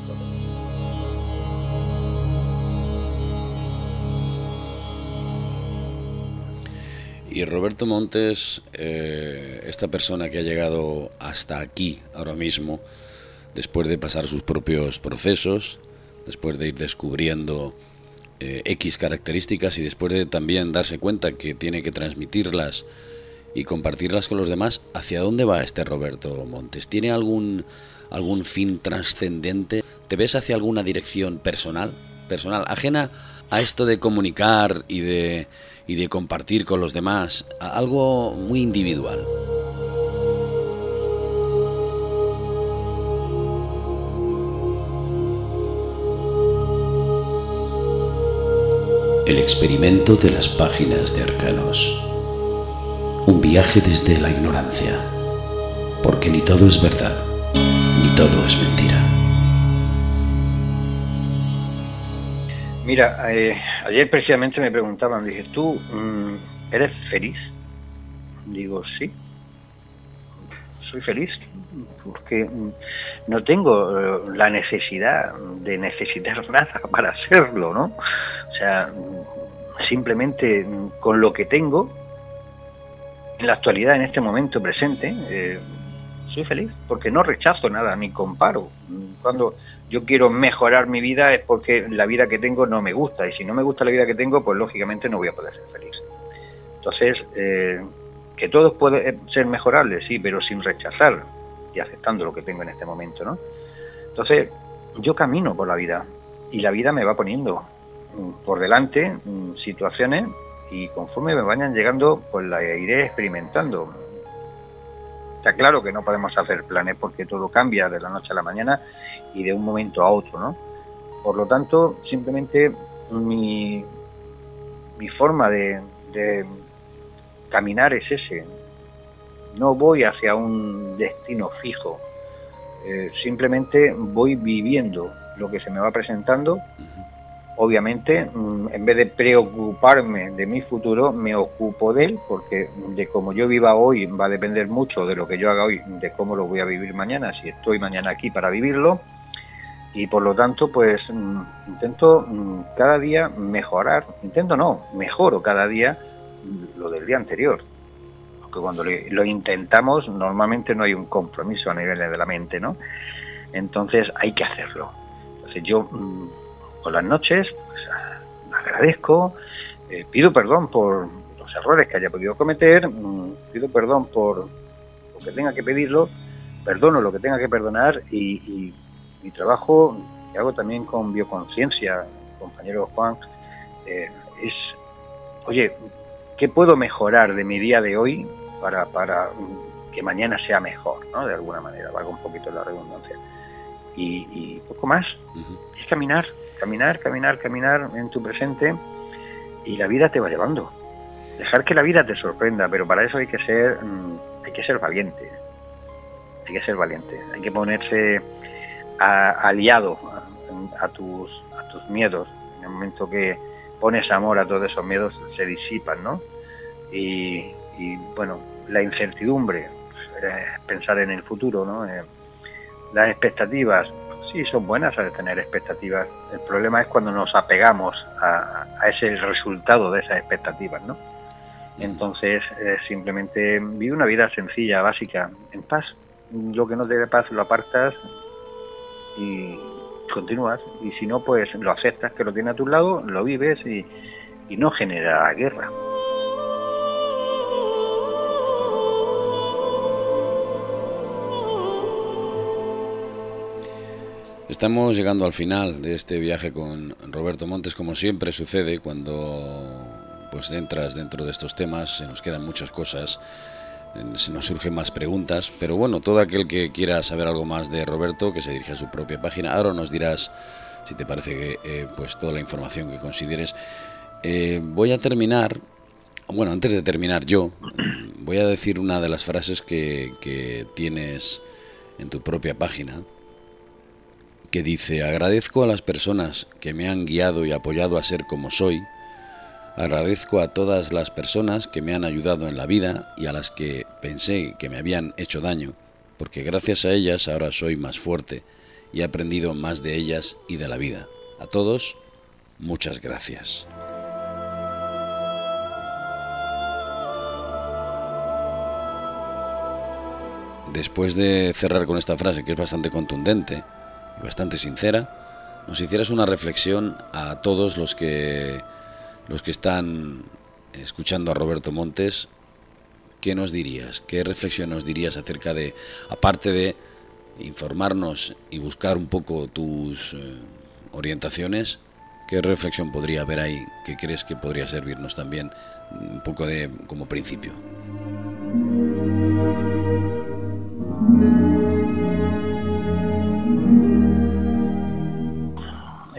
A: Y Roberto Montes, eh, esta persona que ha llegado hasta aquí ahora mismo, después de pasar sus propios procesos, después de ir descubriendo eh, X características y después de también darse cuenta que tiene que transmitirlas y compartirlas con los demás, ¿hacia dónde va este Roberto Montes? ¿Tiene algún algún fin trascendente? ¿Te ves hacia alguna dirección personal, personal, ajena a esto de comunicar y de, y de compartir con los demás, algo muy individual.
C: El experimento de las páginas de Arcanos. Un viaje desde la ignorancia, porque ni todo es verdad, ni todo es mentira.
B: Mira, eh, ayer precisamente me preguntaban, dije, ¿tú mm, eres feliz? Digo, sí, soy feliz, porque mm, no tengo eh, la necesidad de necesitar nada para hacerlo, ¿no? O sea, mm, simplemente con lo que tengo, en la actualidad, en este momento presente, eh, soy feliz, porque no rechazo nada, ni comparo. Cuando yo quiero mejorar mi vida es porque la vida que tengo no me gusta, y si no me gusta la vida que tengo, pues lógicamente no voy a poder ser feliz. Entonces, eh, que todo puede ser mejorable, sí, pero sin rechazar y aceptando lo que tengo en este momento, ¿no? Entonces, yo camino por la vida y la vida me va poniendo mm, por delante mm, situaciones y conforme me vayan llegando, pues la iré experimentando. Está claro que no podemos hacer planes porque todo cambia de la noche a la mañana y de un momento a otro, ¿no? Por lo tanto, simplemente mi, mi forma de, caminar es ese. No voy hacia un destino fijo, eh, simplemente voy viviendo lo que se me va presentando. Obviamente, mm, en vez de preocuparme de mi futuro, me ocupo de él, porque de cómo yo viva hoy va a depender mucho de lo que yo haga hoy, de cómo lo voy a vivir mañana, si estoy mañana aquí para vivirlo. Y por lo tanto, pues mm, intento mm, cada día mejorar, intento no, mejoro cada día lo del día anterior. Porque cuando lo intentamos, normalmente no hay un compromiso a nivel de la mente, ¿no? Entonces hay que hacerlo. Entonces yo por las noches pues, agradezco, eh, pido perdón por los errores que haya podido cometer, mm, pido perdón por lo que tenga que pedirlo, perdono lo que tenga que perdonar y, mi trabajo que hago también con bioconciencia, compañero Juan, eh, es, oye, ¿qué puedo mejorar de mi día de hoy para, para que mañana sea mejor, ¿no? De alguna manera, valga un poquito la redundancia. Y, poco más, es caminar, caminar, caminar, caminar en tu presente y la vida te va llevando. Dejar que la vida te sorprenda, pero para eso hay que ser, mm, hay que ser valiente. Hay que ser valiente, hay que ponerse aliado a, tus, a tus miedos. En el momento que pones amor a todos esos miedos, se disipan, ¿no? y, bueno, la incertidumbre, eh, pensar en el futuro, ¿no? Eh, las expectativas, sí, son buenas a tener expectativas. El problema es cuando nos apegamos a, ese resultado de esas expectativas, ¿no? Entonces, eh, simplemente vive una vida sencilla, básica, en paz. Lo que no te dé paz lo apartas y continúas. Y si no, pues lo aceptas que lo tiene a tu lado, lo vives y, y no genera guerra.
A: Estamos llegando al final de este viaje con Roberto Montes, como siempre sucede cuando pues entras dentro de estos temas, se nos quedan muchas cosas, se nos surgen más preguntas, pero bueno, todo aquel que quiera saber algo más de Roberto, que se dirige a su propia página, ahora nos dirás si te parece que eh, pues toda la información que consideres. Eh, voy a terminar, bueno, antes de terminar yo, voy a decir una de las frases que, que tienes en tu propia página, que dice, agradezco a las personas que me han guiado y apoyado a ser como soy, agradezco a todas las personas que me han ayudado en la vida y a las que pensé que me habían hecho daño, porque gracias a ellas ahora soy más fuerte y he aprendido más de ellas y de la vida. A todos, muchas gracias. Después de cerrar con esta frase que es bastante contundente, bastante sincera, nos hicieras una reflexión a todos los que los que están escuchando a Roberto Montes, ¿qué nos dirías? ¿Qué reflexión nos dirías acerca de, aparte de informarnos y buscar un poco tus eh, orientaciones, ¿Qué reflexión podría haber ahí que crees que podría servirnos también un poco de como principio?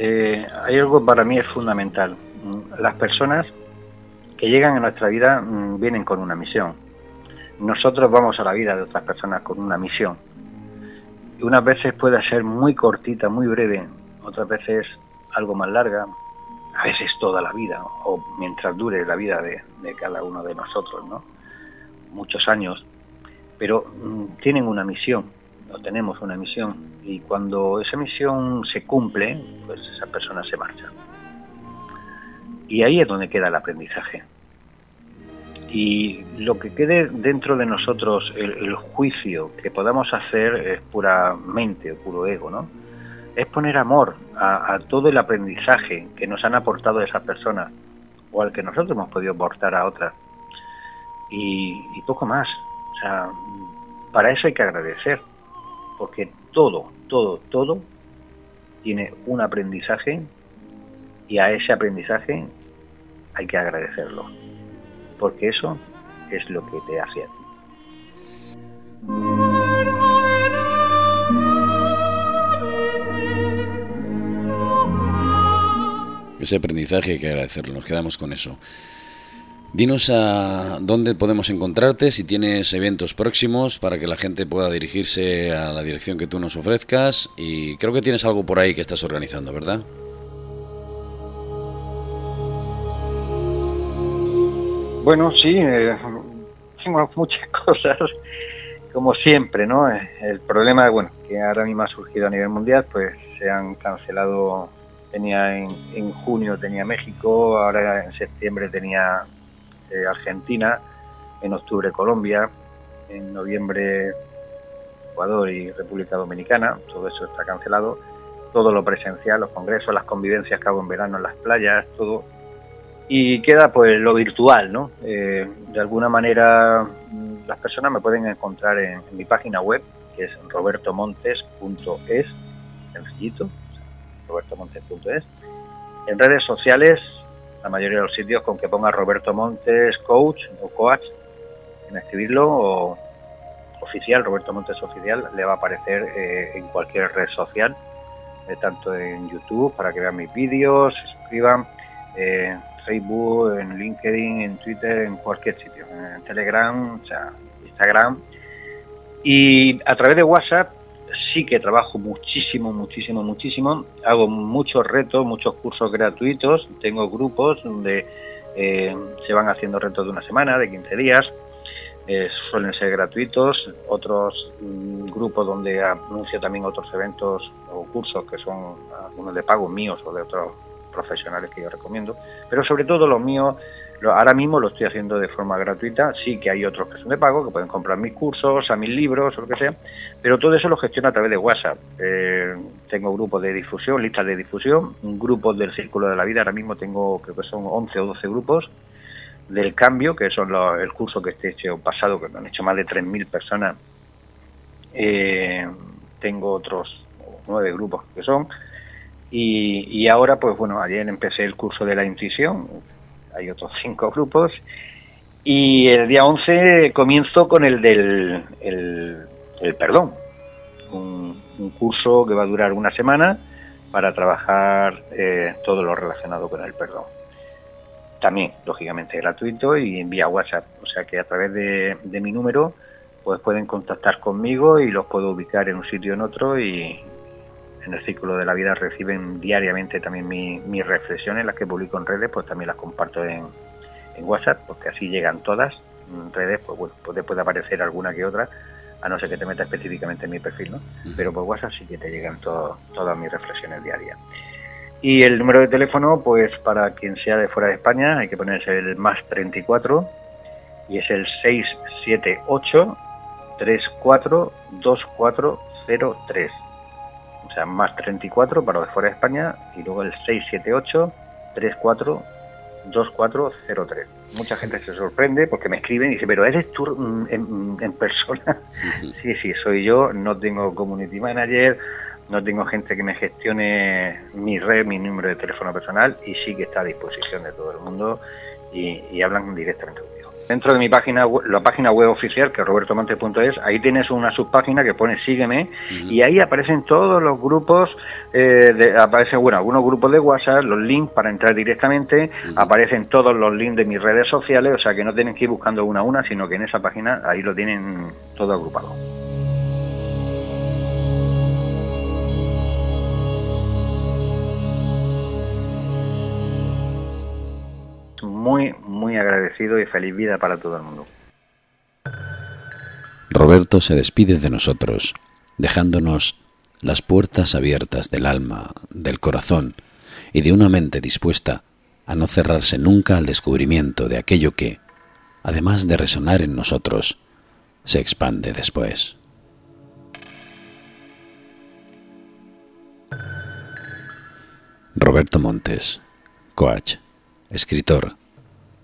B: Eh, hay algo para mí es fundamental. Las personas que llegan a nuestra vida mm, vienen con una misión. Nosotros vamos a la vida de otras personas con una misión. Y unas veces puede ser muy cortita, muy breve, otras veces algo más larga, a veces toda la vida, o mientras dure la vida de, cada uno de nosotros, ¿no? Muchos años. Pero mm, tienen una misión, o tenemos una misión, y cuando esa misión se cumple, pues esa persona se marcha. Y ahí es donde queda el aprendizaje y lo que quede dentro de nosotros, el, juicio que podamos hacer es puramente, puro ego, ¿no? Es poner amor a, todo el aprendizaje que nos han aportado esas personas o al que nosotros hemos podido aportar a otras. Y, y poco más. O sea, para eso hay que agradecer, porque todo, todo, todo tiene un aprendizaje y a ese aprendizaje hay que agradecerlo porque eso es lo que te hace a ti.
A: Ese aprendizaje hay que agradecerlo, nos quedamos con eso. Dinos a dónde podemos encontrarte, si tienes eventos próximos para que la gente pueda dirigirse a la dirección que tú nos ofrezcas y creo que tienes algo por ahí que estás organizando, ¿verdad?
B: Bueno, sí, eh, muchas cosas, como siempre, ¿no? El problema, bueno, que ahora mismo ha surgido a nivel mundial, pues se han cancelado, tenía en, en junio tenía México, ahora en septiembre tenía Argentina, en octubre Colombia, en noviembre Ecuador y República Dominicana, todo eso está cancelado, todo lo presencial, los congresos, las convivencias que hago en verano en las playas, todo y queda pues lo virtual, ¿no? Eh, de alguna manera mm, las personas me pueden encontrar en, mi página web, que es robertomontes.es, sencillito, robertomontes.es. En redes sociales, la mayoría de los sitios con que ponga Roberto Montes Coach o Coach, en escribirlo, o oficial, Roberto Montes Oficial, le va a aparecer eh, en cualquier red social, eh, tanto en YouTube, para que vean mis vídeos, se suscriban. Eh, Facebook, en LinkedIn, en Twitter, en cualquier sitio, en Telegram, o sea, Instagram. Y a través de WhatsApp sí que trabajo muchísimo, muchísimo, muchísimo. Hago muchos retos, muchos cursos gratuitos. Tengo grupos donde eh, se van haciendo retos de una semana, de 15 días. Eh, suelen ser gratuitos. Otros mm, grupos donde anuncio también otros eventos o cursos que son algunos de pago míos o de otros profesionales que yo recomiendo, pero sobre todo los míos, ahora mismo lo estoy haciendo de forma gratuita, sí que hay otros que son de pago, que pueden comprar mis cursos, a mis libros o lo que sea, pero todo eso lo gestiono a través de WhatsApp. Eh, tengo grupos de difusión, listas de difusión, grupos del Círculo de la Vida, ahora mismo tengo, creo que son 11 o 12 grupos, del cambio, que son el curso que este hecho pasado, que me han hecho más de 3.000 personas. Eh, tengo otros nueve grupos que son y, ahora, pues bueno, ayer empecé el curso de la incisión, hay otros cinco grupos, y el día 11 comienzo con el del el, perdón, un, curso que va a durar una semana para trabajar eh, todo lo relacionado con el perdón. También, lógicamente, gratuito y vía WhatsApp, o sea que a través de, de mi número pues pueden contactar conmigo y los puedo ubicar en un sitio o en otro y, en el círculo de la vida reciben diariamente también mis reflexiones, las que publico en redes, pues también las comparto en, WhatsApp, porque así llegan todas. En redes, pues bueno, pues puede aparecer alguna que otra, a no ser que te meta específicamente en mi perfil, ¿no? Pero por WhatsApp sí que te llegan todas mis reflexiones diarias. Y el número de teléfono, pues para quien sea de fuera de España, hay que ponerse el más 34 y es el 678 34 2403 o sea, más 34 para los de fuera de España y luego el 678 34 2403. Mucha gente se sorprende porque me escriben y dice, pero ¿eres tú mm, en, persona? sí, sí, soy yo, no tengo community manager, no tengo gente que me gestione mi red, mi número de teléfono personal y sí que está a disposición de todo el mundo y, y hablan directamente. Dentro de mi página, la página web oficial, que es robertomonte.es, ahí tienes una subpágina que pone sígueme y ahí aparecen todos los grupos, eh, de, aparecen, bueno, algunos grupos de WhatsApp, los links para entrar directamente, aparecen todos los links de mis redes sociales, o sea que no tienen que ir buscando una a una, sino que en esa página ahí lo tienen todo agrupado. muy, muy agradecido y feliz vida para todo el mundo.
A: Roberto se despide de nosotros, dejándonos las puertas abiertas del alma, del corazón y de una mente dispuesta a no cerrarse nunca al descubrimiento de aquello que, además de resonar en nosotros, se expande después. Roberto Montes, coach, escritor,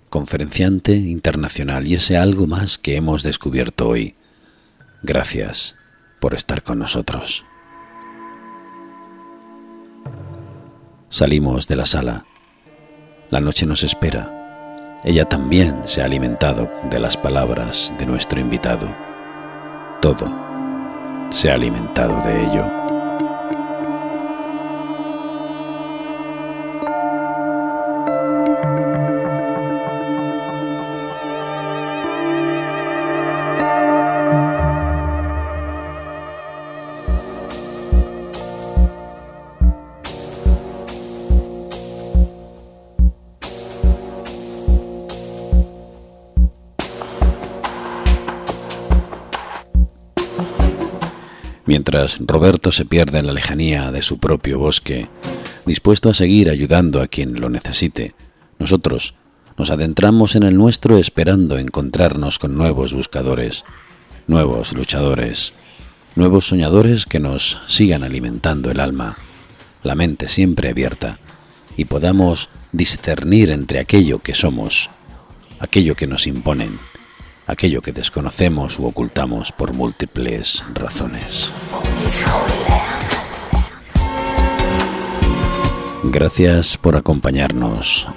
A: conferenciante internacional y ese algo más que hemos descubierto hoy. Gracias por estar con nosotros. Salimos de la sala. La noche nos espera. Ella también se ha alimentado de las palabras de nuestro invitado. Todo se ha alimentado de ello. Roberto se pierde en la lejanía de su propio bosque, dispuesto a seguir ayudando a quien lo necesite, nosotros nos adentramos en el nuestro esperando encontrarnos con nuevos buscadores, nuevos luchadores, nuevos soñadores que nos sigan alimentando el alma, la mente siempre abierta, y podamos discernir entre aquello que somos, aquello que nos imponen, aquello que desconocemos u ocultamos por múltiples razones. Gracias por acompañarnos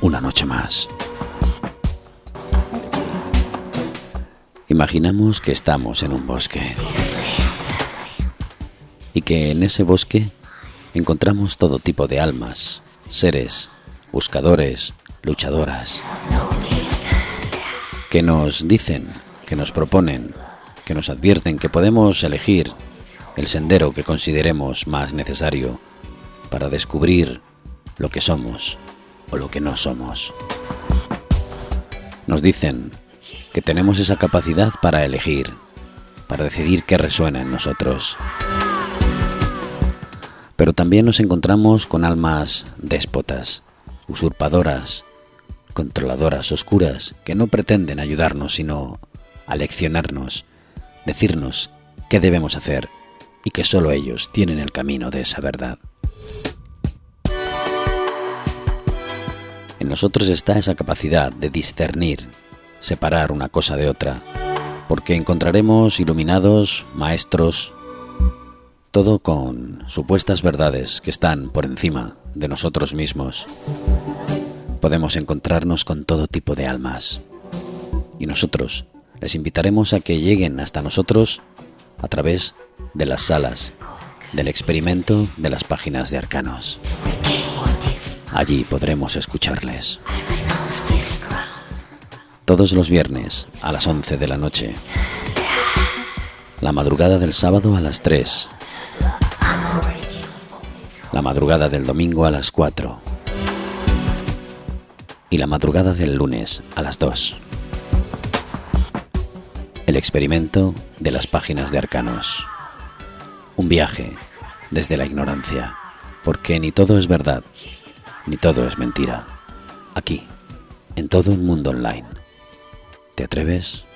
A: una noche más. Imaginamos que estamos en un bosque y que en ese bosque encontramos todo tipo de almas, seres, buscadores, luchadoras que nos dicen, que nos proponen, que nos advierten que podemos elegir el sendero que consideremos más necesario para descubrir lo que somos o lo que no somos. Nos dicen que tenemos esa capacidad para elegir, para decidir qué resuena en nosotros. Pero también nos encontramos con almas déspotas, usurpadoras, controladoras oscuras que no pretenden ayudarnos sino aleccionarnos, decirnos qué debemos hacer y que solo ellos tienen el camino de esa verdad. En nosotros está esa capacidad de discernir, separar una cosa de otra, porque encontraremos iluminados, maestros, todo con supuestas verdades que están por encima de nosotros mismos podemos encontrarnos con todo tipo de almas. Y nosotros les invitaremos a que lleguen hasta nosotros a través de las salas del experimento de las páginas de arcanos. Allí podremos escucharles. Todos los viernes a las 11 de la noche. La madrugada del sábado a las 3. La madrugada del domingo a las 4 y la madrugada del lunes a las 2. El experimento de las páginas de arcanos. Un viaje desde la ignorancia, porque ni todo es verdad, ni todo es mentira. Aquí, en todo un mundo online. ¿Te atreves?